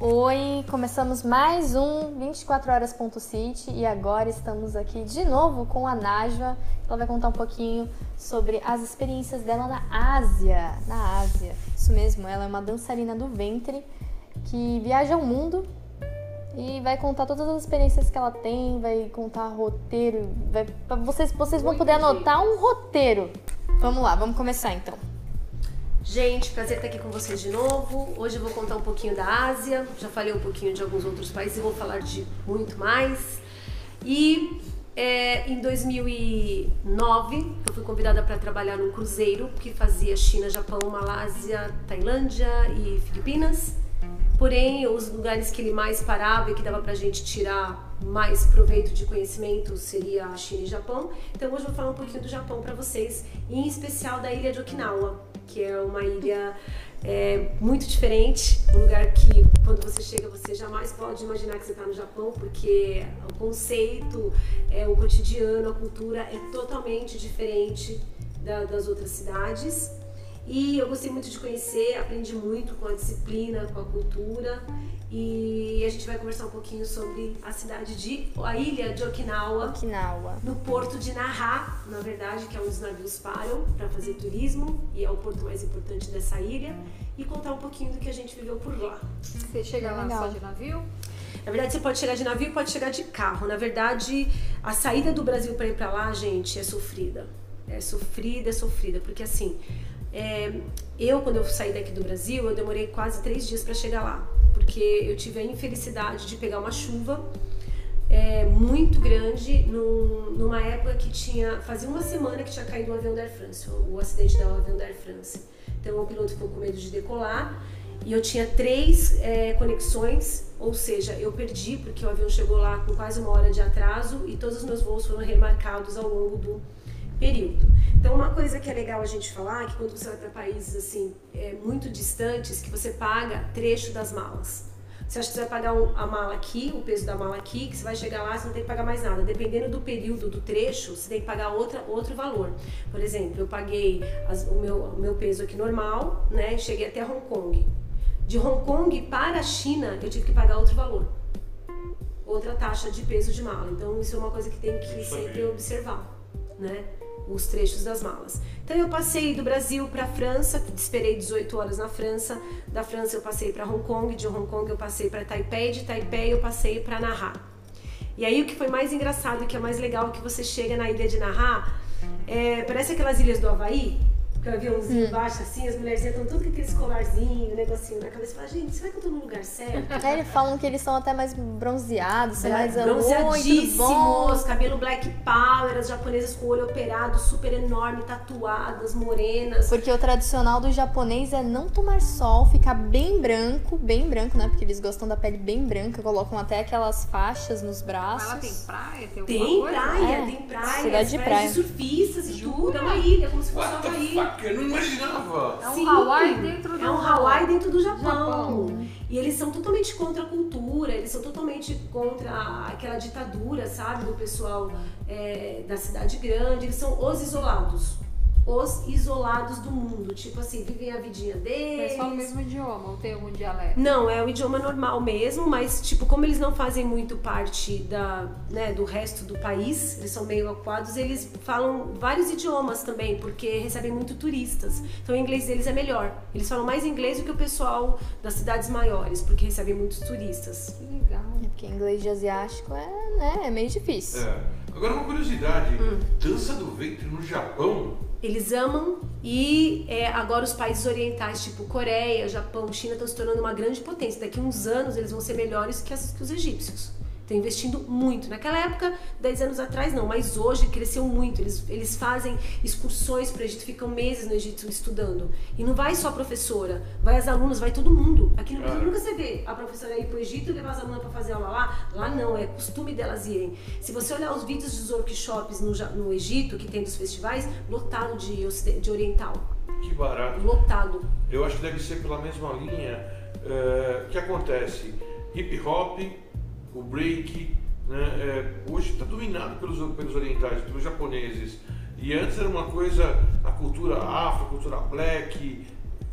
Oi, começamos mais um 24 horas.city e agora estamos aqui de novo com a Najwa. Ela vai contar um pouquinho sobre as experiências dela na Ásia. Na Ásia, isso mesmo, ela é uma dançarina do ventre que viaja o mundo e vai contar todas as experiências que ela tem, vai contar roteiro, vai, vocês, vocês vão poder anotar um roteiro. Vamos lá, vamos começar então. Gente, prazer estar aqui com vocês de novo. Hoje eu vou contar um pouquinho da Ásia. Já falei um pouquinho de alguns outros países e vou falar de muito mais. E é, em 2009 eu fui convidada para trabalhar num cruzeiro que fazia China, Japão, Malásia, Tailândia e Filipinas. Porém, os lugares que ele mais parava e que dava pra gente tirar mais proveito de conhecimento seria a China e Japão. Então hoje eu vou falar um pouquinho do Japão para vocês, em especial da ilha de Okinawa, que é uma ilha é, muito diferente, um lugar que quando você chega você jamais pode imaginar que você está no Japão, porque o conceito, é, o cotidiano, a cultura é totalmente diferente da, das outras cidades. E eu gostei muito de conhecer, aprendi muito com a disciplina, com a cultura. E a gente vai conversar um pouquinho sobre a cidade de. a ilha de Okinawa. Okinawa. No porto de Naha, na verdade, que é onde os navios param para fazer turismo. E é o porto mais importante dessa ilha. E contar um pouquinho do que a gente viveu por lá. Você chega lá só de navio? Na verdade, você pode chegar de navio pode chegar de carro. Na verdade, a saída do Brasil para ir para lá, gente, é sofrida. É sofrida, é sofrida. Porque assim é, eu, quando eu saí daqui do Brasil, eu demorei quase três dias para chegar lá, porque eu tive a infelicidade de pegar uma chuva é, muito grande num, numa época que tinha fazia uma semana que tinha caído um avião da Air France, o, o acidente do avião da Air France. Então o piloto ficou com medo de decolar e eu tinha três é, conexões, ou seja, eu perdi porque o avião chegou lá com quase uma hora de atraso e todos os meus voos foram remarcados ao longo do período. Então, uma coisa que é legal a gente falar é que quando você vai para países assim é, muito distantes, que você paga trecho das malas. Você acha que você vai pagar a mala aqui, o peso da mala aqui, que você vai chegar lá, você não tem que pagar mais nada. Dependendo do período do trecho, você tem que pagar outra, outro valor. Por exemplo, eu paguei as, o, meu, o meu peso aqui normal, né? Cheguei até Hong Kong. De Hong Kong para a China, eu tive que pagar outro valor. Outra taxa de peso de mala. Então, isso é uma coisa que tem que sempre observar, né? Os trechos das malas. Então eu passei do Brasil para a França, esperei 18 horas na França, da França eu passei para Hong Kong, de Hong Kong eu passei para Taipei, de Taipei eu passei para Naha. E aí o que foi mais engraçado, o que é mais legal, é que você chega na ilha de Naha, é, parece aquelas ilhas do Havaí, o aviãozinho hum. baixa assim, as mulheres estão tudo com aqueles colarzinhos, negocinho na cabeça. Fala, gente, será que eu tô no lugar certo? É, eles falam que eles são até mais bronzeados, são mais bronzeadíssimos, cabelo black power, as japonesas com o olho operado, super enorme, tatuadas, morenas. Porque o tradicional do japonês é não tomar sol, ficar bem branco, bem branco, né? Porque eles gostam da pele bem branca, colocam até aquelas faixas nos braços. Ela tem praia? Tem, tem praia, é. tem praia. Cidade de praia. de surfistas e tudo, é uma ilha, como se fosse uma ilha eu não imaginava. É um Sim, Hawaii dentro do É um Hawaii dentro do Japão. Japão. E eles são totalmente contra a cultura, eles são totalmente contra aquela ditadura, sabe, do pessoal é, da cidade grande. Eles são os isolados os isolados do mundo. Tipo assim, vivem a vidinha deles. Eles falam o mesmo idioma, ou tem algum dialeto? Não, é o idioma normal mesmo, mas tipo, como eles não fazem muito parte da, né, do resto do país, eles são meio aquados, eles falam vários idiomas também, porque recebem muito turistas. Então o inglês deles é melhor. Eles falam mais inglês do que o pessoal das cidades maiores, porque recebem muitos turistas. Que legal. É porque inglês de asiático é, né, é meio difícil. É. Agora uma curiosidade, hum. dança do ventre no Japão eles amam e é, agora os países orientais, tipo Coreia, Japão, China, estão se tornando uma grande potência. Daqui uns anos eles vão ser melhores que, as, que os egípcios. Estão investindo muito. Naquela época, 10 anos atrás, não, mas hoje cresceu muito. Eles, eles fazem excursões para o Egito, ficam meses no Egito estudando. E não vai só a professora, vai as alunas, vai todo mundo. Aqui no Brasil nunca você vê a professora ir para o Egito e levar as alunas para fazer aula lá. Lá não, é costume delas irem. Se você olhar os vídeos dos workshops no, no Egito, que tem dos festivais, lotado de, de oriental. Que barato. Lotado. Eu acho que deve ser pela mesma linha uh, que acontece. Hip hop, o break, né, é, hoje está dominado pelos, pelos orientais, pelos japoneses. E antes era uma coisa, a cultura afro, a cultura black,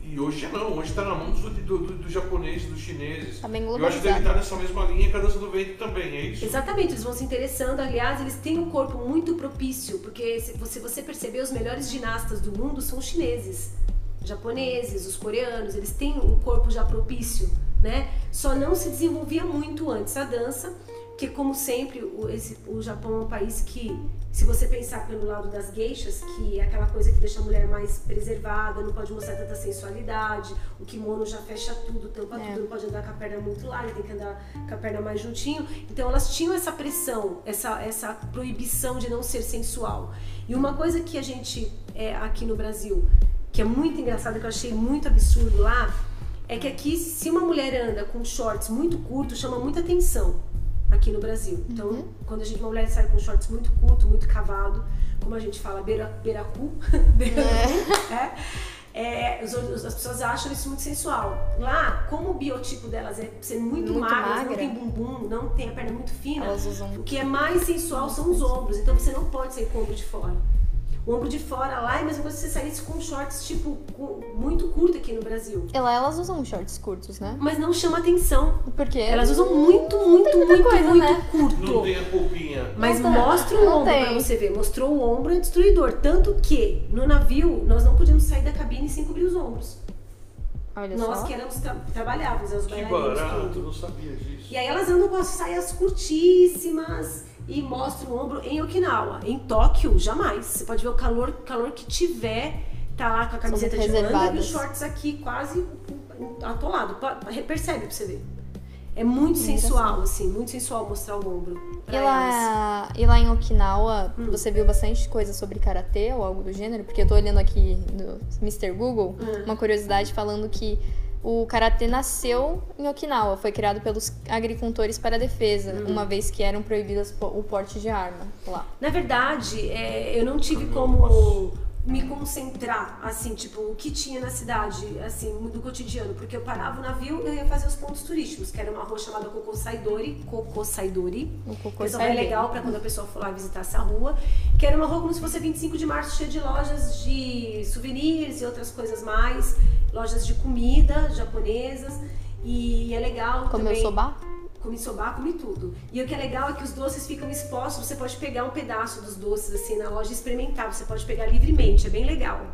E hoje não, hoje está na mão dos do, do, do japoneses, dos chineses. Tá bem Eu acho que deve estar nessa mesma linha que a dança do ventre também, é isso? Exatamente, eles vão se interessando. Aliás, eles têm um corpo muito propício, porque se você, você perceber, os melhores ginastas do mundo são os chineses, japoneses, os coreanos, eles têm um corpo já propício, né? Só não se desenvolvia muito antes a dança, porque como sempre, o, esse, o Japão é um país que, se você pensar pelo lado das geishas, que é aquela coisa que deixa a mulher mais preservada, não pode mostrar tanta sensualidade, o kimono já fecha tudo, tampa É. tudo, não pode andar com a perna muito larga, tem que andar com a perna mais juntinho. Então elas tinham essa pressão, essa, essa proibição de não ser sensual. E uma coisa que a gente, é, aqui no Brasil, que é muito engraçado, que eu achei muito absurdo lá, é que aqui, se uma mulher anda com shorts muito curtos, chama muita atenção aqui no Brasil. Então, quando a gente, uma mulher sai com shorts muito curto, muito cavado, como a gente fala, beira, beiracu, beiracu, é. É, os- os- as pessoas acham isso muito sensual. Lá, como o biotipo delas é ser muito, Muito magras, não magra. tem bumbum, não tem a perna muito fina, o que é mais sensual são os ombros. Então você não pode sair com o ombro de fora. O ombro de fora lá é a mesma coisa que você saísse com shorts, tipo, com- muito curto aqui no Brasil. E lá elas usam shorts curtos, né? Mas não chama atenção. Porque Elas usam muito, muito, muita muito, coisa, muito né? curto. Não tem a polpinha. Mas Não mostra o Não ombro tem. pra você ver. Mostrou o ombro é destruidor. Tanto que no navio nós não podíamos sair da cabine sem cobrir os ombros. Olha nós só. que éramos tra trabalhávamos, as Que barato, tudo. não sabia disso. E aí elas andam com as saias curtíssimas e mostram o ombro em Okinawa. Em Tóquio, jamais. Você pode ver o calor, calor que tiver, tá lá com a camiseta de manga e os shorts aqui quase atolado. Percebe pra você ver. É muito sensual, assim, muito sensual mostrar o ombro. E elas. lá, e lá em Okinawa, Hum. você viu bastante coisa sobre karatê ou algo do gênero? Porque eu tô olhando aqui no Mr. Google Hum. uma curiosidade falando que o karatê nasceu em Okinawa, foi criado pelos agricultores para a defesa, Hum. uma vez que eram proibidas o porte de arma lá. Na verdade, é, eu não tive como me concentrar, assim, tipo, o que tinha na cidade, assim, do cotidiano, porque eu parava o navio e eu ia fazer os pontos turísticos, que era uma rua chamada Kokosaidori, Kokosaidori, O cocô que é sai legal pra quando a pessoa for lá visitar essa rua, que era uma rua como se fosse 25 de março, cheia de lojas de souvenirs e outras coisas mais, lojas de comida japonesas, e é legal Comeu também... soba? Comi soba, comi tudo. E o que é legal é que os doces ficam expostos, você pode pegar um pedaço dos doces assim na loja e experimentar, você pode pegar livremente, é bem legal.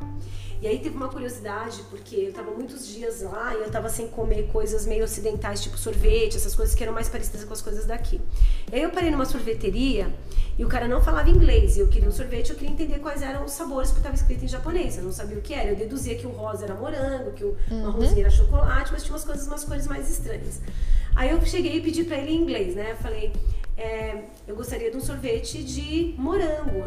E aí teve uma curiosidade, porque eu tava muitos dias lá e eu tava sem comer coisas meio ocidentais, tipo sorvete, essas coisas que eram mais parecidas com as coisas daqui. E aí eu parei numa sorveteria e o cara não falava inglês, e eu queria um sorvete, eu queria entender quais eram os sabores, porque estava escrito em japonês, eu não sabia o que era. Eu deduzia que o rosa era morango, que o marronzinho era chocolate, mas tinha umas coisas, umas cores mais estranhas. Aí eu cheguei e pedi pra ele em inglês, né? Eu falei, é, eu gostaria de um sorvete de morango,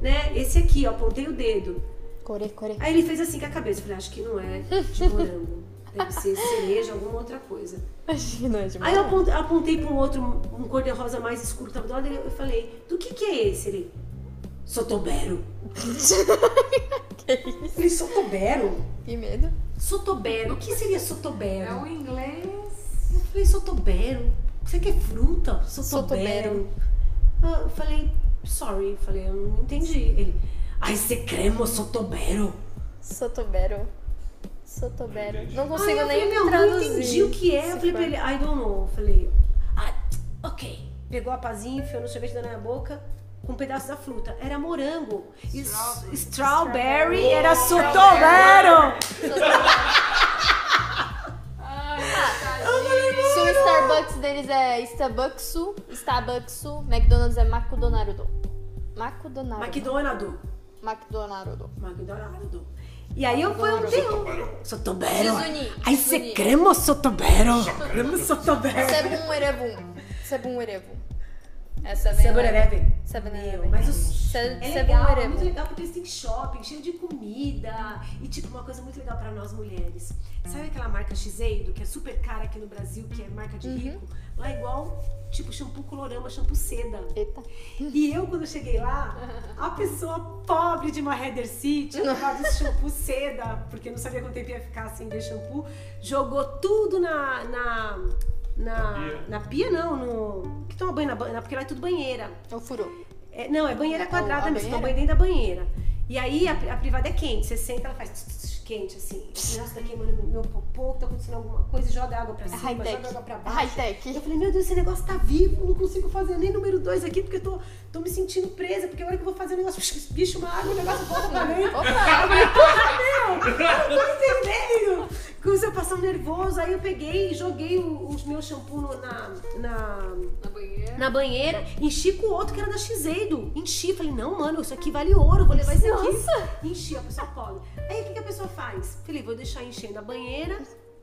né? Esse aqui, ó, apontei o dedo. Core, core. Aí ele fez assim com a cabeça, eu falei, acho que não é de morango. Deve ser cereja, alguma outra coisa. Acho que não é de Aí eu apontei, apontei para um outro, um cor-de-rosa mais escuro que tava do lado, e eu falei, do que que é esse? Ele, Sotobero. Que isso? Eu falei, Sotobero? Que medo. Sotobero, o que seria É Sotobero? o inglês. Eu Sotobero? Você quer fruta? Sotobero. Sotobero. Ah, Eu falei, sorry, eu falei, eu não entendi. Ele, ai, você cremo Sotobero? Sotobero. Sotobero. Não Ai, consigo eu nem falei, meu, não traduzir. entendi o que é. Eu falei pra ele, I don't know. Eu falei, ah, ok. Pegou a pazinha, enfiou no sorvete da minha boca com um pedaço da fruta. Era morango. Strawberry. strawberry era Sotobero. Starbucks deles é Starbucksu, Starbucksu, McDonald's é McDonald's. McDonald's. McDonald's. McDonald's. McDonald's. E aí eu fui um teu. Sotobero. Ai, você cremo Sotobero. Cremo Sotobero. Sebum Erebum. Sebum Erebum. Essa vem Saborereve. Seven Meu, Eleven. mas os... Se- É legal, é muito legal porque eles têm shopping cheio de comida e tipo uma coisa muito legal pra nós mulheres. Sabe aquela marca Shiseido que é super cara aqui no Brasil, que é marca de rico? Lá é igual tipo shampoo colorama, shampoo seda. Eita. E eu quando cheguei lá, a pessoa pobre de uma Heather City, levado esse shampoo seda, porque não sabia quanto tempo ia ficar sem ver shampoo, jogou tudo na na na, Na pia? na pia não, no que toma banho na banheira, porque lá é tudo banheira. O furou. É, não, é banheira quadrada a mesmo, toma banheira? banho dentro da banheira. E aí a, a privada é quente, você senta, ela faz tss, tss, quente, assim. Nossa, tá queimando meu- meu popô, tá acontecendo alguma coisa, e joga água pra cima, joga água pra baixo. High-tech. Eu falei, meu Deus, esse negócio tá vivo, não consigo fazer nem número dois aqui, porque eu tô, tô me sentindo presa, porque a hora que eu vou fazer o negócio, bicho, uma água, o negócio volta pra dentro. Opa! Eu não tô entendendo! Comecei a passar um nervoso, aí eu peguei e joguei o, o meu shampoo na, Na banheira. na banheira, enchi com o outro que era da Shiseido. Enchi, falei, não, mano, isso aqui vale ouro, vou levar isso aqui. Nossa! Enchi, a pessoa pobre. Aí o que, que a pessoa faz? Falei, vou deixar enchendo a banheira,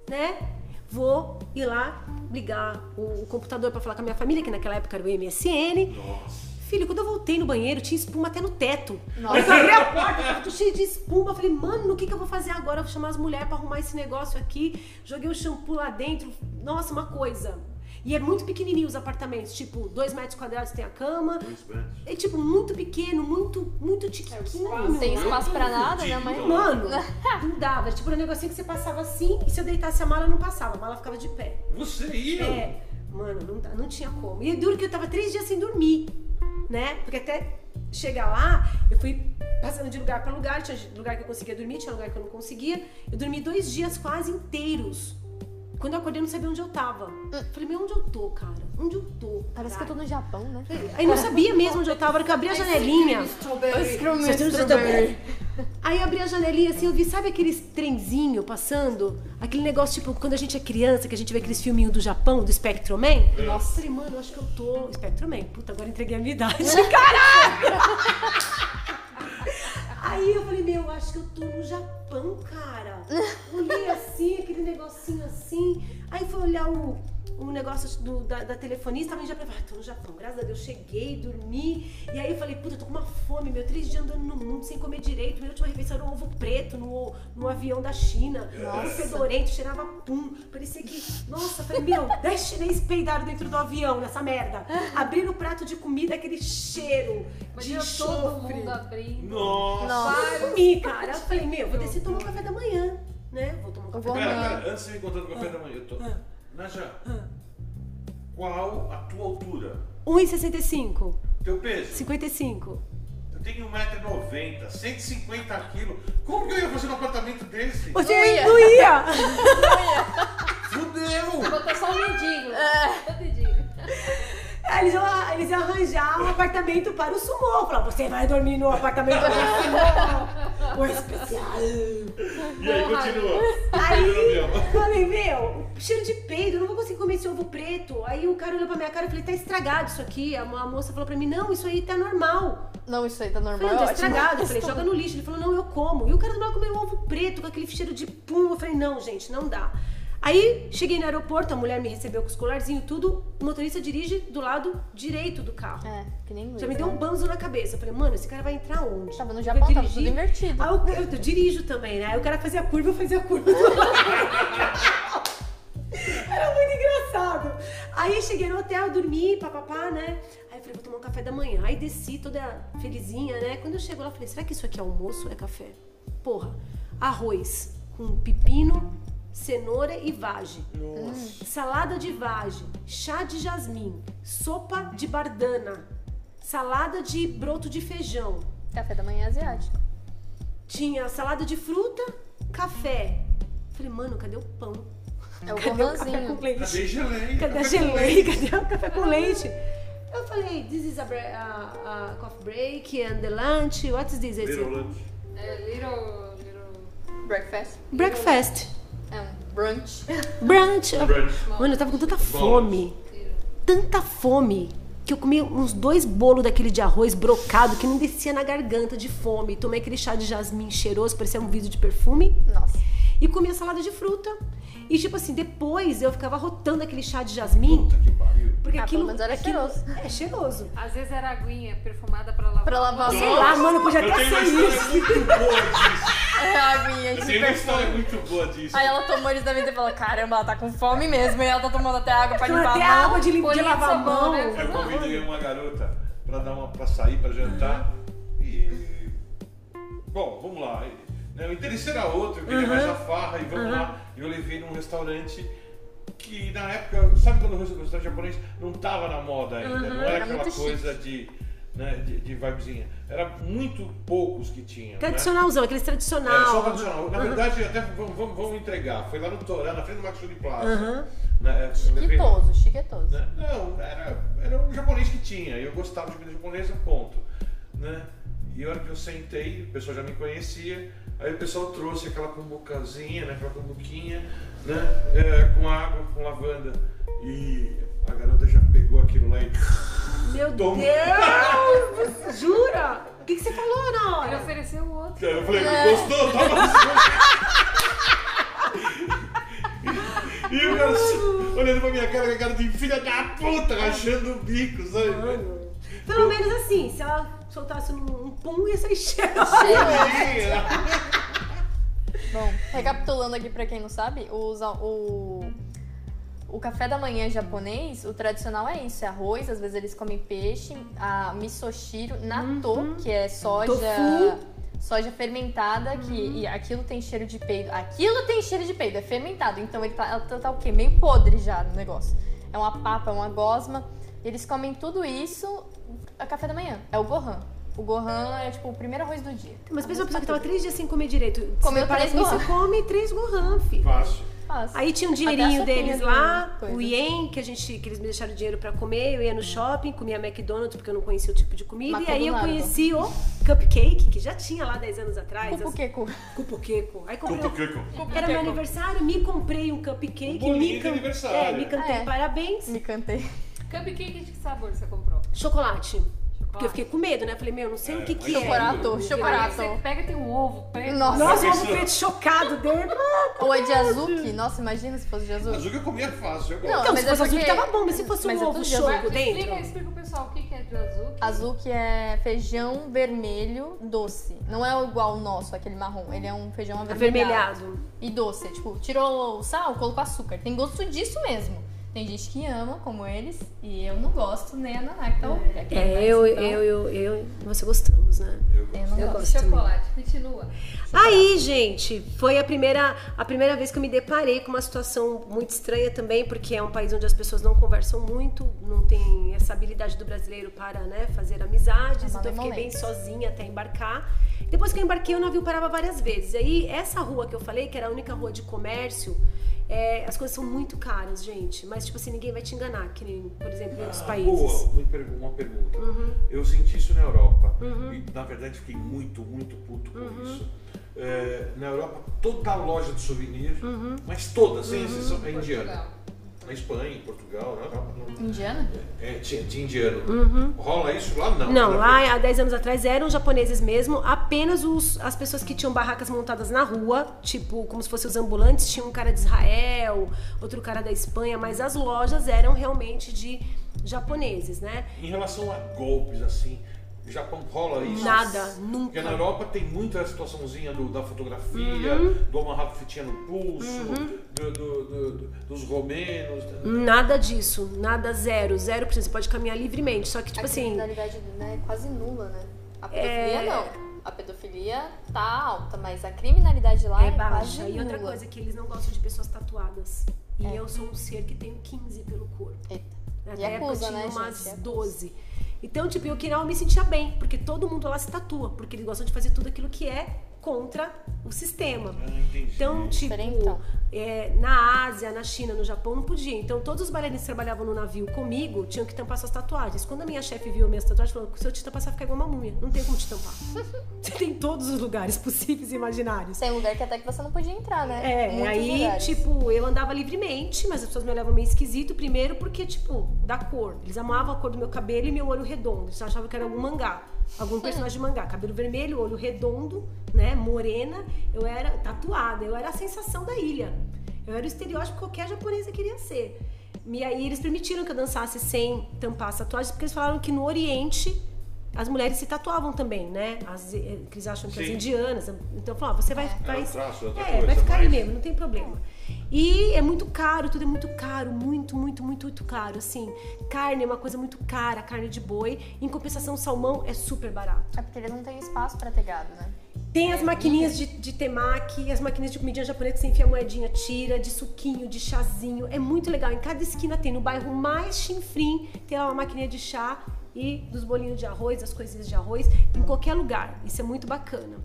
né? Vou ir lá ligar o, o computador pra falar com a minha família, que naquela época era o MSN. Nossa. Filho, quando eu voltei no banheiro, tinha espuma até no teto. Nossa. Eu abri a porta, tava cheio de espuma. Eu falei, mano, o que, que eu vou fazer agora? Eu vou chamar as mulheres pra arrumar esse negócio aqui. Joguei o shampoo lá dentro. Nossa, uma coisa. E é muito pequenininho os apartamentos. Tipo, dois metros quadrados tem a cama. É tipo, muito pequeno, muito, muito tiquinho. Sem espaço pra nada, né, mãe? Mano, não dava. Tipo, era um negocinho que você passava assim e se eu deitasse a mala, não passava. A mala ficava de pé. Você ia? É, mano, não, não tinha como. E duro que eu tava três dias sem dormir, né? Porque até chegar lá, eu fui passando de lugar pra lugar. Tinha lugar que eu conseguia dormir, tinha lugar que eu não conseguia. Eu dormi dois dias quase inteiros. Quando eu acordei, eu não sabia onde eu tava. Falei, meu, onde eu tô, cara? Onde eu tô? Parece que eu tô no Japão, né? Aí não sabia mesmo onde eu tava. A hora que eu abri a janelinha. Aí eu abri a janelinha assim, eu vi, sabe aqueles trenzinho passando? Aquele negócio, tipo, quando a gente é criança, que a gente vê aqueles filminhos do Japão, do Spectrum Man. Nossa, falei, mano, eu acho que eu tô. Spectrum Man. Puta, agora entreguei a minha idade. Caraca! Aí eu falei, meu, eu acho que eu tô no Japão, cara. Olhei assim, aquele negocinho assim. Aí fui olhar o, o negócio do- da, da telefonista, tava já falei, ah, tô no Japão. Graças a Deus, cheguei, dormi. E aí eu falei, puta, eu tô com uma fome, meu. Três dias andando no mundo sem comer direito. Minha última refeição era um ovo preto no, no avião da China. Um fedorento, cheirava pum. Parecia que, nossa, falei, meu, dez chineses peidaram dentro do avião nessa merda. Abriram o prato de comida, aquele cheiro de Imagina todo enxofre. mundo abrindo. Nossa. Nossa. Comi, cara. Eu falei, meu, vou descer e tomar um café da manhã, né? Vou tomar um café da manhã. pera, antes de me contar do café da manhã, eu tô. Ah. Naja, qual a tua altura? 1,65. Teu peso? 55. Eu tenho 1,90m, 150 quilos. Como que eu ia fazer um apartamento desse? Você Não ia. não ia. Fudeu! Botou só um mendigo. Só um mendigo. Aí Eles iam, eles iam arranjar um apartamento para o sumô. Falar, você vai dormir no apartamento do sumô. O especial. E aí, continua. Aí, avião. falei, meu, cheiro de peido, eu não vou conseguir comer esse ovo preto. Aí o cara olhou pra minha cara e falei, tá estragado isso aqui. A a moça falou pra mim, não, isso aí tá normal. Não, isso aí tá normal. Falei, não, tá estragado. Eu falei, joga no lixo. Ele falou, não, eu como. E o cara do lado comeu um ovo preto com aquele cheiro de pum. Eu falei, não, gente, não dá. Aí cheguei no aeroporto, a mulher me recebeu com os colarzinhos e tudo. O motorista dirige do lado direito do carro. É, que nem Já me deu um né? banzo na cabeça. Eu falei, mano, esse cara vai entrar onde? Tava no Eu Japão, tava tudo invertido. Aí eu, eu dirijo também, né? Aí o cara fazia curva, eu fazia curva. Era muito engraçado. Aí cheguei no hotel, dormi, papapá, né? Aí eu falei, vou tomar um café da manhã. Aí desci toda felizinha, né? Quando eu chego lá, eu falei, será que isso aqui é almoço ou é café? Porra, arroz com pepino, cenoura e vagem. Nossa. Salada de vagem, chá de jasmim, sopa de bardana, salada de broto de feijão. Café da manhã asiático. Tinha salada de fruta, café. Falei, mano, cadê o pão? É o Cadê o café com leite? Cadê geleia? Cadê a Café com geleia? Cadê o café com leite? Eu falei, this is a, bre- a- a coffee break and the lunch. What is this? Little lunch. É, little, little... Breakfast. Breakfast. É um brunch. Brunch. Brunch. Mano, eu tava com tanta fome. Tanta fome. Que eu comi uns dois bolos daquele de arroz brocado que não descia na garganta de fome. Tomei aquele chá de jasmim cheiroso, parecia um vidro de perfume. Nossa. E comi a salada de fruta. E tipo assim, depois eu ficava rotando aquele chá de jasmim. Puta que pariu. Porque Ah, aquilo. pelo menos era aquilo- cheiroso. É cheiroso. Às vezes era aguinha perfumada pra lavar. Pra lavar Sei mão. lá, mano, podia até ser isso. muito boa disso. É a aguinha Eu de tenho uma história muito boa disso. Aí ela tomou, eles devem ter falado, caramba, ela tá com fome mesmo. E ela tá tomando até água pra limpar Até a mão. água de, de lavar a mão. né? Eu convidei uma garota pra, dar uma, pra sair, pra jantar. E. Bom, vamos lá. Né, O interesse era outro, eu queria mais a farra e vamos lá. E eu levei num restaurante que na época, sabe quando o restaurante japonês não tava na moda ainda? Não era Era aquela coisa de. né, de, de vibezinha. Era muito poucos que tinha. né? Tradicionalzão, aqueles tradicional. Era só tradicional. Na verdade, até vamos, vamos, vamos entregar. Foi lá no Torá, na frente do Maxuri Plaza. Né, eu levei- Chiquetoso, chiquetoso. né? Não, era, era um japonês que tinha. Eu gostava de comida japonesa, ponto. Né? E a hora que eu sentei, o pessoal já me conhecia. Aí o pessoal trouxe aquela cumbucazinha, né? aquela cumbuquinha, né? É, com água, com lavanda. E a garota já pegou aquilo lá e. Meu Toma. Deus! Jura? O que, que você falou na Ele hora? ofereceu o outro. Eu falei, gostou? Toma! E o cara assim, olhando pra minha cara, com a cara de filha da puta, rachando o bico, sabe? Mano, Pelo menos assim, se ela soltasse um, um pum, sair cheio. Bolinha. Bom, recapitulando aqui pra quem não sabe, os- o, o café da manhã japonês, o tradicional é isso, é arroz, às vezes eles comem peixe, a misoshiro, natto, que é soja, Tofu. soja fermentada, que e aquilo tem cheiro de peido. Aquilo tem cheiro de peido, é fermentado, então ele tá, tá, tá o quê? Meio podre já no negócio. É uma papa, é uma gosma. Eles comem tudo isso a café da manhã. É o gohan. O gohan é tipo o primeiro arroz do dia. Mas pensa uma pessoa que tava três dias sem comer direito. Comeu três que você gohan. come três gohan, filho. Fácil. Fácil. Aí tinha um dinheirinho deles de lá, coisa. o ien, que, a gente, que eles me deixaram dinheiro pra comer. Eu ia no shopping, comia McDonald's, porque eu não conhecia o tipo de comida. e aí eu conheci o Cupcake, que já tinha lá 10 anos atrás. as- Cupuqueco. Cupuqueco. Aí comprei. Um- Kiko. Era meu aniversário, me comprei um cupcake. Um bolinho me can- aniversário. É, me cantei É. parabéns. Me cantei. Cupcake de que sabor você comprou? Chocolate. Porque eu fiquei com medo, né? Falei, meu, não sei É, o que que é. Chocorato, Aí chocorato. você pega tem um ovo preto. Nossa. Nossa, o ovo preto chocado dentro. Ou é de azuki? Nossa, imagina se fosse de azuki. Que eu comia fácil, eu Não. Então, mas se é fosse azul, porque- tava bom. Mas se fosse Mas um é ovo de choco azuki. dentro... Explica, explica pro pessoal o que que é de azul. Azuki é feijão vermelho doce. Não é igual o nosso, aquele marrom. Ele é um feijão avermelhado. Avermelhado. E doce. Tipo, tirou o sal, colocou açúcar. Tem gosto disso mesmo. Tem gente que ama, como eles, e eu não gosto, nem a Naná que tá ouvindo aqui. É, mas eu, então, eu, eu, eu e você gostamos, né? Eu gosto. eu não eu gosto. Chocolate, continua. Aí, gente, foi a primeira, a primeira vez que eu me deparei com uma situação muito estranha também, porque é um país onde as pessoas não conversam muito, não tem essa habilidade do brasileiro para né, fazer amizades, É então eu fiquei bem sozinha até embarcar. Depois que eu embarquei, o navio parava várias vezes. Aí, essa rua que eu falei, que era a única rua de comércio, é, as coisas são muito caras, gente. Mas, tipo assim, ninguém vai te enganar, que nem, por exemplo, em outros Ah, países. Boa, uma pergu- uma pergunta. Eu senti isso na Europa. E, na verdade, fiquei muito, muito puto com isso. É, na Europa, toda loja de souvenir, mas toda, sem exceção, é indiana. Na Espanha, em Portugal, na Europa, não. Indiana? É, de, de indiano. Rola isso lá? Não. Não, Na- lá há 10 anos atrás eram japoneses mesmo, apenas os, as pessoas que tinham barracas montadas na rua, tipo, como se fossem os ambulantes, tinha um cara de Israel, outro cara da Espanha, mas as lojas eram realmente de japoneses, né? Em relação a golpes, assim, o Japão rola isso? Nada, Porque nunca. na Europa tem muita situaçãozinha do- da fotografia, Uhum. do amarrar fitinha no pulso, do- do- do- do- dos romenos. Nada disso, nada zero, zero por cento. Você pode caminhar livremente, só que, tipo a assim, criminalidade né, é quase nula, né? A pedofilia não. A pedofilia tá alta, mas a criminalidade lá é, é baixa. quase E outra nula. coisa, que eles não gostam de pessoas tatuadas. E É. eu sou um ser que tenho 15 pelo corpo. Eita. Até E a época acusa, eu tinha né, umas gente? E acusa. 12. Então, tipo, eu queria me sentia bem, porque todo mundo lá se tatua, porque eles gostam de fazer tudo aquilo que é contra o sistema. Entendi. Então, tipo, Diferentão. é, na Ásia, na China, no Japão, não podia. Então, todos os bailarinos que trabalhavam no navio comigo tinham que tampar suas tatuagens. Quando a minha chefe viu minhas tatuagens, falou: se eu te tampar, você vai ficar igual uma múmia. Não tem como te tampar. você tem em todos os lugares possíveis e imaginários. Tem lugar que até que você não podia entrar, né? É, Muitos aí, lugares. tipo, eu andava livremente, mas as pessoas me olhavam meio esquisito, primeiro porque, tipo, da cor. Eles amavam a cor do meu cabelo e meu olho redondo. Eles achavam que era algum mangá, algum personagem de mangá. Cabelo vermelho, olho redondo, né, morena. Eu era tatuada, eu era a sensação da ilha. Eu era o estereótipo que qualquer japonesa queria ser. E aí eles permitiram que eu dançasse sem tampar as tatuagens, porque eles falaram que no Oriente as mulheres se tatuavam também, né? As, eh, que eles acham que as Sim. indianas. Então, falaram, você vai, vai, É traço, é outra é, coisa, vai ficar aí mas- mesmo, não tem problema. E é muito caro, tudo é muito caro, muito, muito, muito, muito caro. Assim, carne é uma coisa muito cara, carne de boi. Em compensação, salmão é super barato. É porque eles não têm espaço pra ter gado, né? Tem as maquininhas de, de temaki, as maquininhas de comidinha japonesa que você enfia a moedinha, tira, de suquinho, de chazinho. É muito legal. Em cada esquina tem. No bairro mais chinfrim tem lá uma maquininha de chá e dos bolinhos de arroz, das coisinhas de arroz, em qualquer lugar. Isso é muito bacana.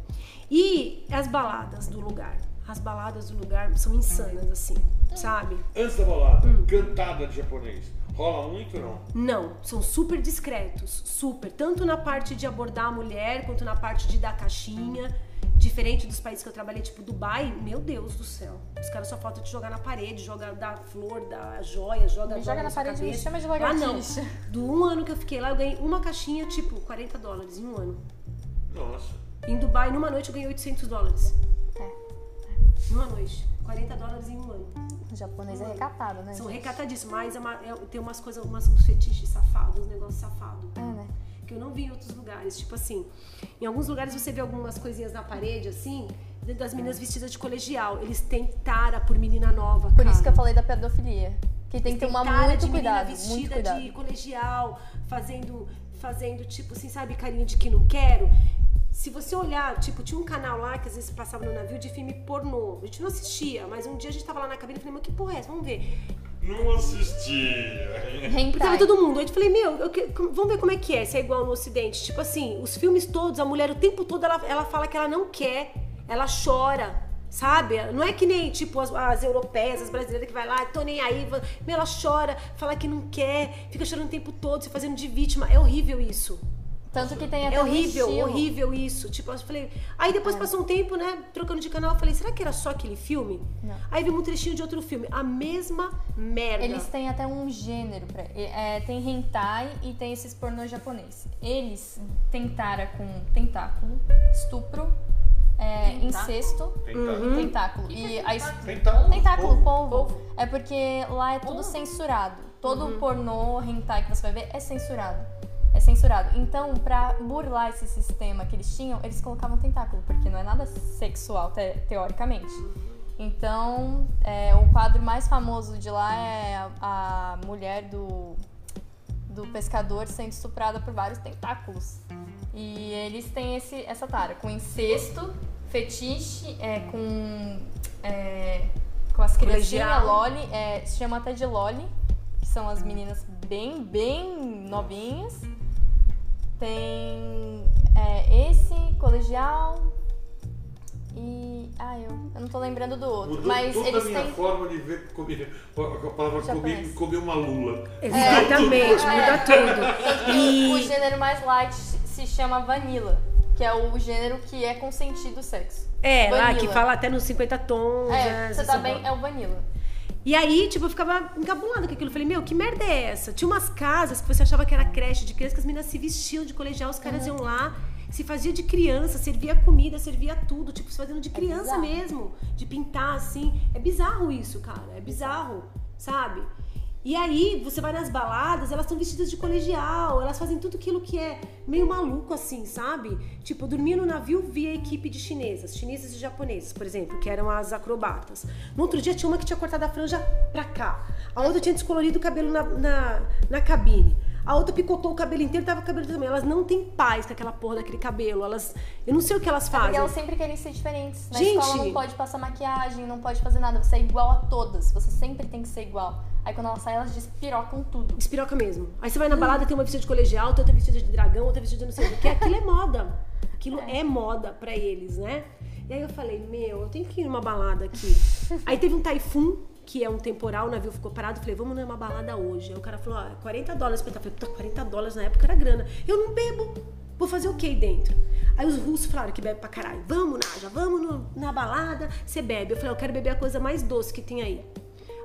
E as baladas do lugar. As baladas do lugar são insanas, assim, sabe? Antes da balada, cantada de japonês. Rola muito ou não? Não, são super discretos, super. Tanto na parte de abordar a mulher, quanto na parte de dar caixinha. Diferente dos países que eu trabalhei, tipo Dubai, meu Deus do céu. Os caras só falta te jogar na parede, joga da flor, da joia, joga Me joga na parede e me cabeça. chama de Ah, não. lagartixa. Do um ano que eu fiquei lá, eu ganhei uma caixinha, tipo, 40 dólares em um ano. Nossa. Em Dubai, numa noite, eu ganhei 800 dólares. Numa noite. 40 dólares em um ano. O japonês é recatado, né? São gente? recatadíssimos, mas é uma- é- tem umas coisas, umas, uns fetiches safados, uns negócios safados. É, né? Que eu não vi em outros lugares. Tipo assim, em alguns lugares você vê algumas coisinhas na parede, assim, das meninas vestidas de colegial. Eles têm tara por menina nova. Por cara. isso que eu falei da pedofilia. Que tem que Tem tomar cara muito de menina cuidado, muito vestida cuidado. de colegial, fazendo, fazendo, tipo assim, sabe, carinha de que não quero. Se você olhar, tipo, tinha um canal lá que às vezes passava no navio de filme pornô. A gente não assistia, mas um dia a gente tava lá na cabine e falei, mas que porra é essa? Vamos ver. Não assistia. Porque tava todo mundo. Aí eu falei, meu, eu que- vamos ver como é que é, se é igual no Ocidente. Tipo assim, os filmes todos, a mulher o tempo todo, ela, ela fala que ela não quer, ela chora, sabe? Não é que nem, tipo, as, as europeias, as brasileiras que vai lá, tô nem aí, meu, ela chora, fala que não quer, fica chorando o tempo todo, se fazendo de vítima. É horrível isso. Tanto que tem até É um horrível, estilo. horrível isso. Tipo, eu falei. Aí depois passou um tempo, né? Trocando de canal, eu falei, será que era só aquele filme? Não. Aí vimos um trechinho de outro filme. A mesma merda. Eles têm até um gênero pra. É, tem hentai e tem esses pornô japonês. Eles tentaram com tentáculo, estupro, é, Tentáculo? incesto Tentáculo. e tentáculo. E a his- Tentáculo. Tentáculo, polvo. polvo. É porque lá é tudo Polvo? censurado. Todo pornô, hentai que você vai ver é censurado. É censurado. Então, pra burlar esse sistema que eles tinham, eles colocavam tentáculo, porque não é nada sexual, te- teoricamente. Então, é, o quadro mais famoso de lá é a, a mulher do, do pescador sendo estuprada por vários tentáculos. E eles têm esse, essa tara com incesto, fetiche, é, com, é, com as criancinhas, loli, é, se chama até de loli, que são as meninas bem, bem novinhas. Tem é, esse, colegial e... Ah, eu, eu não tô lembrando do outro. Mudou mas toda eles a minha têm... forma de ver comer. A palavra comer, comer uma lula. Exatamente, muda tudo. O E gênero mais light se chama vanilla, que é o gênero que é consentido sexo. é, lá Vanilla. que fala até nos 50 tons. É, né, você tá bem, é o vanilla. E aí, tipo, eu ficava encabulada com aquilo. Eu falei, meu, que merda é essa? Tinha umas casas que você achava que era creche de criança, que as meninas se vestiam de colegial, os caras iam lá, se fazia de criança, servia comida, servia tudo, tipo, se fazendo de criança bizarro. mesmo, de pintar assim. É bizarro isso, cara, é bizarro, sabe? E aí, você vai nas baladas, elas estão vestidas de colegial, elas fazem tudo aquilo que é meio maluco, assim, sabe? Tipo, eu dormia no navio, via equipe de chinesas, chinesas e japonesas, por exemplo, que eram as acrobatas. No outro dia tinha uma que tinha cortado a franja pra cá, a outra tinha descolorido o cabelo na, na, na cabine. A outra picotou o cabelo inteiro, tava com o cabelo também. Elas não têm paz com aquela porra daquele cabelo. Elas. Eu não sei o que elas Porque fazem. elas sempre querem ser diferentes. Na Gente! escola não pode passar maquiagem, não pode fazer nada. Você é igual a todas. Você sempre tem que ser igual. Aí quando elas saem, elas despirocam tudo. Espiroca mesmo. Aí você vai na balada, tem uma vestida de colegial, outra vestida de dragão, outra vestida de não sei o que. Aquilo é moda. Aquilo é. moda pra eles, né? E aí eu falei, meu, eu tenho que ir numa balada aqui. aí teve um taifun, que é um temporal, o navio ficou parado. Falei, vamos numa balada hoje. Aí o cara falou, ah, 40 dólares pra entrar. Eu falei, puta, 40 dólares na época era grana. Eu não bebo. Vou fazer o que aí dentro? Aí os russos falaram que bebe pra caralho. Vamos, Naja, vamos no- na balada, você bebe. Eu falei, eu quero beber a coisa mais doce que tem aí.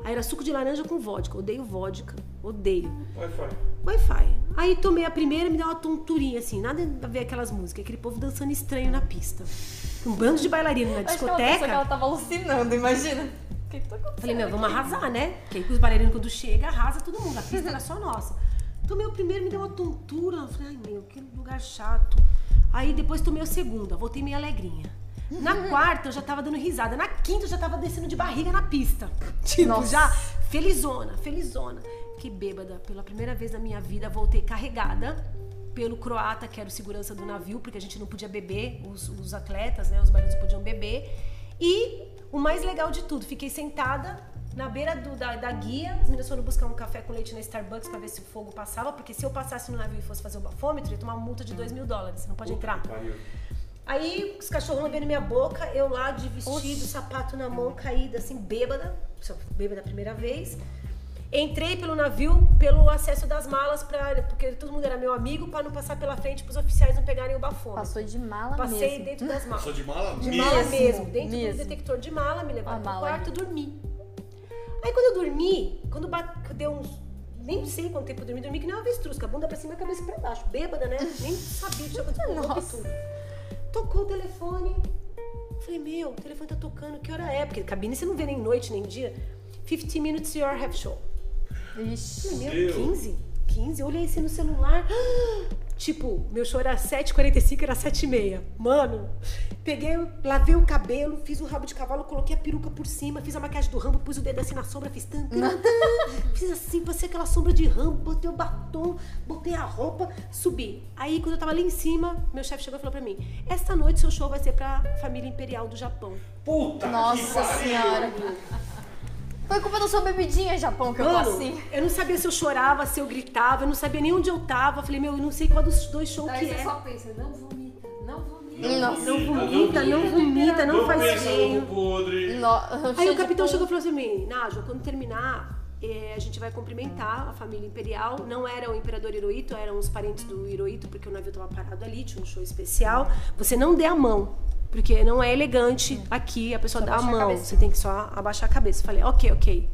Aí era suco de laranja com vodka. Odeio vodka. Odeio. Wi-Fi. Wi-Fi. Aí tomei a primeira, me deu uma tonturinha assim, nada a ver aquelas músicas, aquele povo dançando estranho na pista. Um bando de bailarino na Eu Acho que ela que discoteca. ela tava alucinando, imagina. O que que tá acontecendo? Falei, meu, vamos arrasar, né? Porque aí os bailarinos quando chega, arrasa todo mundo. A pista era só nossa. Tomei o primeiro, me deu uma tontura. Eu Falei, ai meu, que lugar chato. Aí depois tomei o segundo, voltei meio alegrinha. Na quarta eu já tava dando risada. Na quinta eu já tava descendo de barriga na pista. Tipo, Nossa. já felizona, felizona. Que bêbada. Pela primeira vez na minha vida voltei carregada pelo croata, que era o segurança do navio, porque a gente não podia beber, os, os atletas, né, os bailarinos podiam beber. E o mais legal de tudo, fiquei sentada na beira do- da, da guia. As meninas foram buscar um café com leite na Starbucks pra ver se o fogo passava, porque se eu passasse no navio e fosse fazer o bafômetro, ia tomar uma multa de 2 mil dólares. Você não pode entrar. Aí os cachorros lambendo minha boca, eu lá de vestido, sapato na mão, caída, assim, bêbada. Bêbada a primeira vez. Entrei pelo navio, pelo acesso das malas, pra, porque todo mundo era meu amigo, pra não passar pela frente pros oficiais não pegarem o bafômetro. Passou de mala Passei mesmo. dentro das malas. Sou de mala De mesmo. mala Mesmo, dentro mesmo. do detector de mala, me levaram A pro mala quarto, ali. dormi. Aí quando eu dormi, quando bate- deu uns. Nem sei quanto tempo eu dormi, dormi que nem uma avestruz, com a bunda pra cima e a cabeça pra baixo. Bêbada, né? Nem sabia o que tinha acontecido. e. Tocou o telefone. Falei, meu, o telefone tá tocando, que hora é? Porque cabine você não vê nem noite, nem dia. 15 minutes your half show. Ixi. Meu, Meu. 15? 15? Eu olhei assim no celular. Tipo, meu show era 7h45, era 7h30. Mano, peguei, lavei o cabelo, fiz o rabo de cavalo, coloquei a peruca por cima, fiz a maquiagem do Rambo, pus o dedo assim na sombra, fiz tan, tan, tan. Fiz assim, passei aquela sombra de Rambo, botei o batom, botei a roupa, subi. Aí, quando eu tava lá em cima, meu chefe chegou e falou pra mim: Esta noite seu show vai ser pra família imperial do Japão. Puta que Nossa pariu. senhora. Foi culpa da sua bebidinha, Japão, que eu tô assim. eu não sabia se eu chorava, se eu gritava, eu não sabia nem onde eu tava. Falei, meu, eu não sei qual dos dois shows Aí que você é. só pensa, não vomita, não vomita. Nossa. Não vomita, não vomita, não Não faz feio. Aí o capitão chegou e falou assim: pra mim, Nájua, quando terminar, eh, a gente vai cumprimentar a família imperial. Não era o imperador Hirohito, eram os parentes do Hirohito, porque o navio tava parado ali, tinha um show especial. Você não dê a mão, porque não é elegante aqui a pessoa Só dar a abaixar a mão. cabeça. Você tem que só abaixar a cabeça. Falei, ok, ok.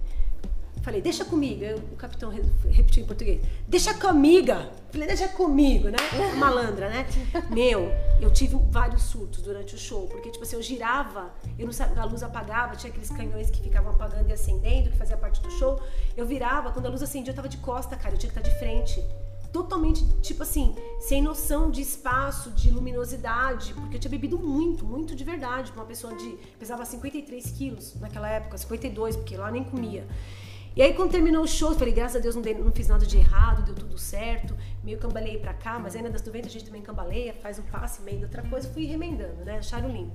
Falei, deixa comigo. Aí o capitão re- repetiu em português. Deixa comigo. Falei, deixa comigo, né? Malandra, né? Meu, eu tive vários surtos durante o show. Porque, tipo assim, eu girava, eu não sabia, a luz apagava, tinha aqueles canhões que ficavam apagando e acendendo, que fazia parte do show. Eu virava, quando a luz acendia, eu tava de costa, cara. Eu tinha que estar de frente. Totalmente, tipo assim, sem noção de espaço, de luminosidade. Porque eu tinha bebido muito, muito de verdade. Pra uma pessoa de. pesava 53 quilos naquela época, 52, porque lá nem comia. E aí, quando terminou o show, eu falei, graças a Deus não, dei- não fiz nada de errado, deu tudo certo. Meio cambaleei pra cá, mas ainda das 90 a gente também cambaleia, faz um passe, emenda outra coisa. Fui remendando, né? Acharam lindo.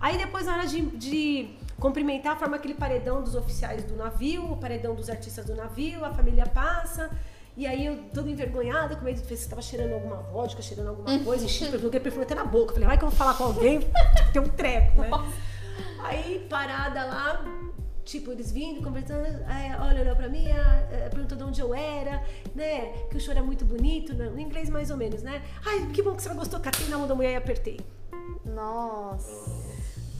Aí depois, na hora de, de cumprimentar, forma aquele paredão dos oficiais do navio, o paredão dos artistas do navio, a família passa. E aí eu toda envergonhada, com medo de ver se estava cheirando alguma vodka, cheirando alguma coisa, enchi de perfume, perfume até na boca. Falei, vai que eu vou falar com alguém, tem um treco, né? Aí, parada lá, tipo, eles vindo, conversando, aí, olha, olhou pra mim, eh, perguntou de onde eu era, né? Que o show era muito bonito, né? no inglês mais ou menos, né? Ai, que bom que você gostou, catei na mão da mulher e apertei. Nossa.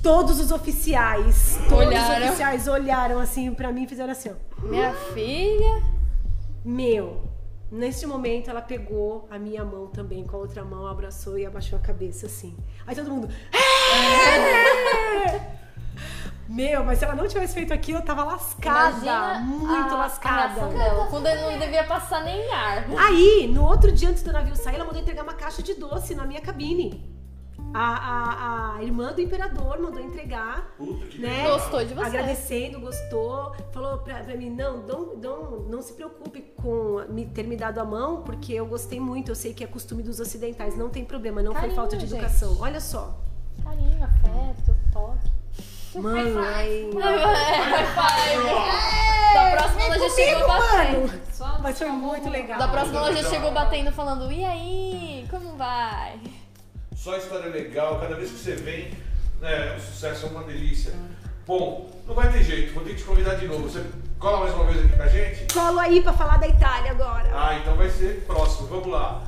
Todos os oficiais, todos Olharam. os oficiais olharam assim pra mim e fizeram assim, ó. Minha filha. Meu, nesse momento ela pegou a minha mão também com a outra mão, abraçou e abaixou a cabeça assim. Aí todo mundo. "É!" Meu, mas se ela não tivesse feito aquilo, eu tava lascada. Imagina muito a, lascada. dela. Quando ele não devia passar nem ar. Aí, no outro dia antes do navio sair, ela mandou entregar uma caixa de doce na minha cabine. A, a, a irmã do imperador mandou entregar. Puta que né? Gostou de você. Agradecendo, gostou. Falou pra, pra mim, não, não, não, não se preocupe com me, ter me dado a mão, porque eu gostei muito. Eu sei que é costume dos ocidentais, não tem problema, não Carinho, foi falta de gente. educação. Olha só. Carinho, afeto, toque. Mano, aí... Da próxima ela já chegou batendo. Mas foi muito legal. Da próxima ela já chegou batendo falando, e aí? Como vai? Só história legal, cada vez que você vem, né, o sucesso é uma delícia. Bom, não vai ter jeito, vou ter que te convidar de novo. Você cola mais uma vez aqui com a gente? Colo aí pra falar da Itália agora. Ah, então vai ser próximo, vamos lá.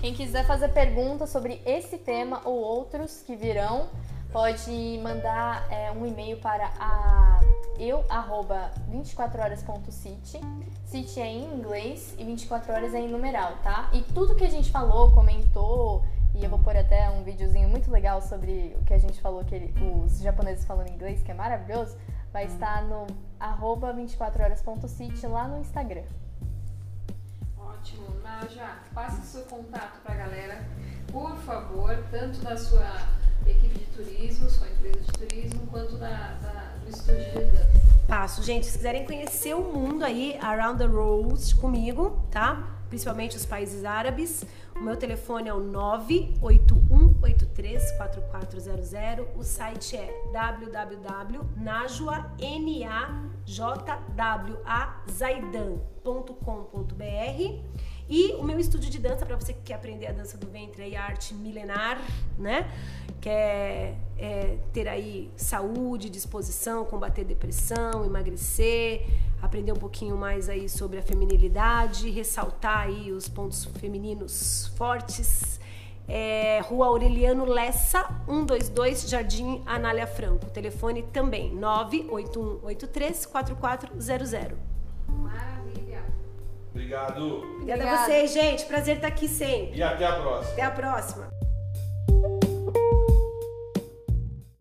Quem quiser fazer perguntas sobre esse tema ou outros que virão, pode mandar é, um e-mail para a eu arroba 24horas.city. City é em inglês e 24 horas é em numeral, tá? E tudo que a gente falou, comentou, e eu vou pôr até um videozinho muito legal sobre o que a gente falou, que ele- os japoneses falando inglês, que é maravilhoso, vai estar no arroba 24horas.city lá no Instagram. Ótimo. Naja, passe seu contato pra galera, por favor, tanto da sua equipe de turismo, sua empresa de turismo, quanto da, da- do estúdio de dança. Passo, gente, se quiserem conhecer o mundo aí, Around the Rose comigo, tá? Principalmente os países árabes. O meu telefone é o 98183 4400. O site é www.najwa.zaidan.com.br e o meu estúdio de dança para você que quer aprender a dança do ventre aí, a arte milenar, né? Quer é, ter aí saúde, disposição, combater depressão, emagrecer, aprender um pouquinho mais aí sobre a feminilidade, ressaltar aí os pontos femininos fortes. É, Rua Aureliano Lessa, 122, Jardim Anália Franco. Telefone também 98183 4400. Maravilha. Obrigado. Obrigada Obrigada. a vocês, gente. Prazer estar aqui sempre. E até a próxima. Até a próxima.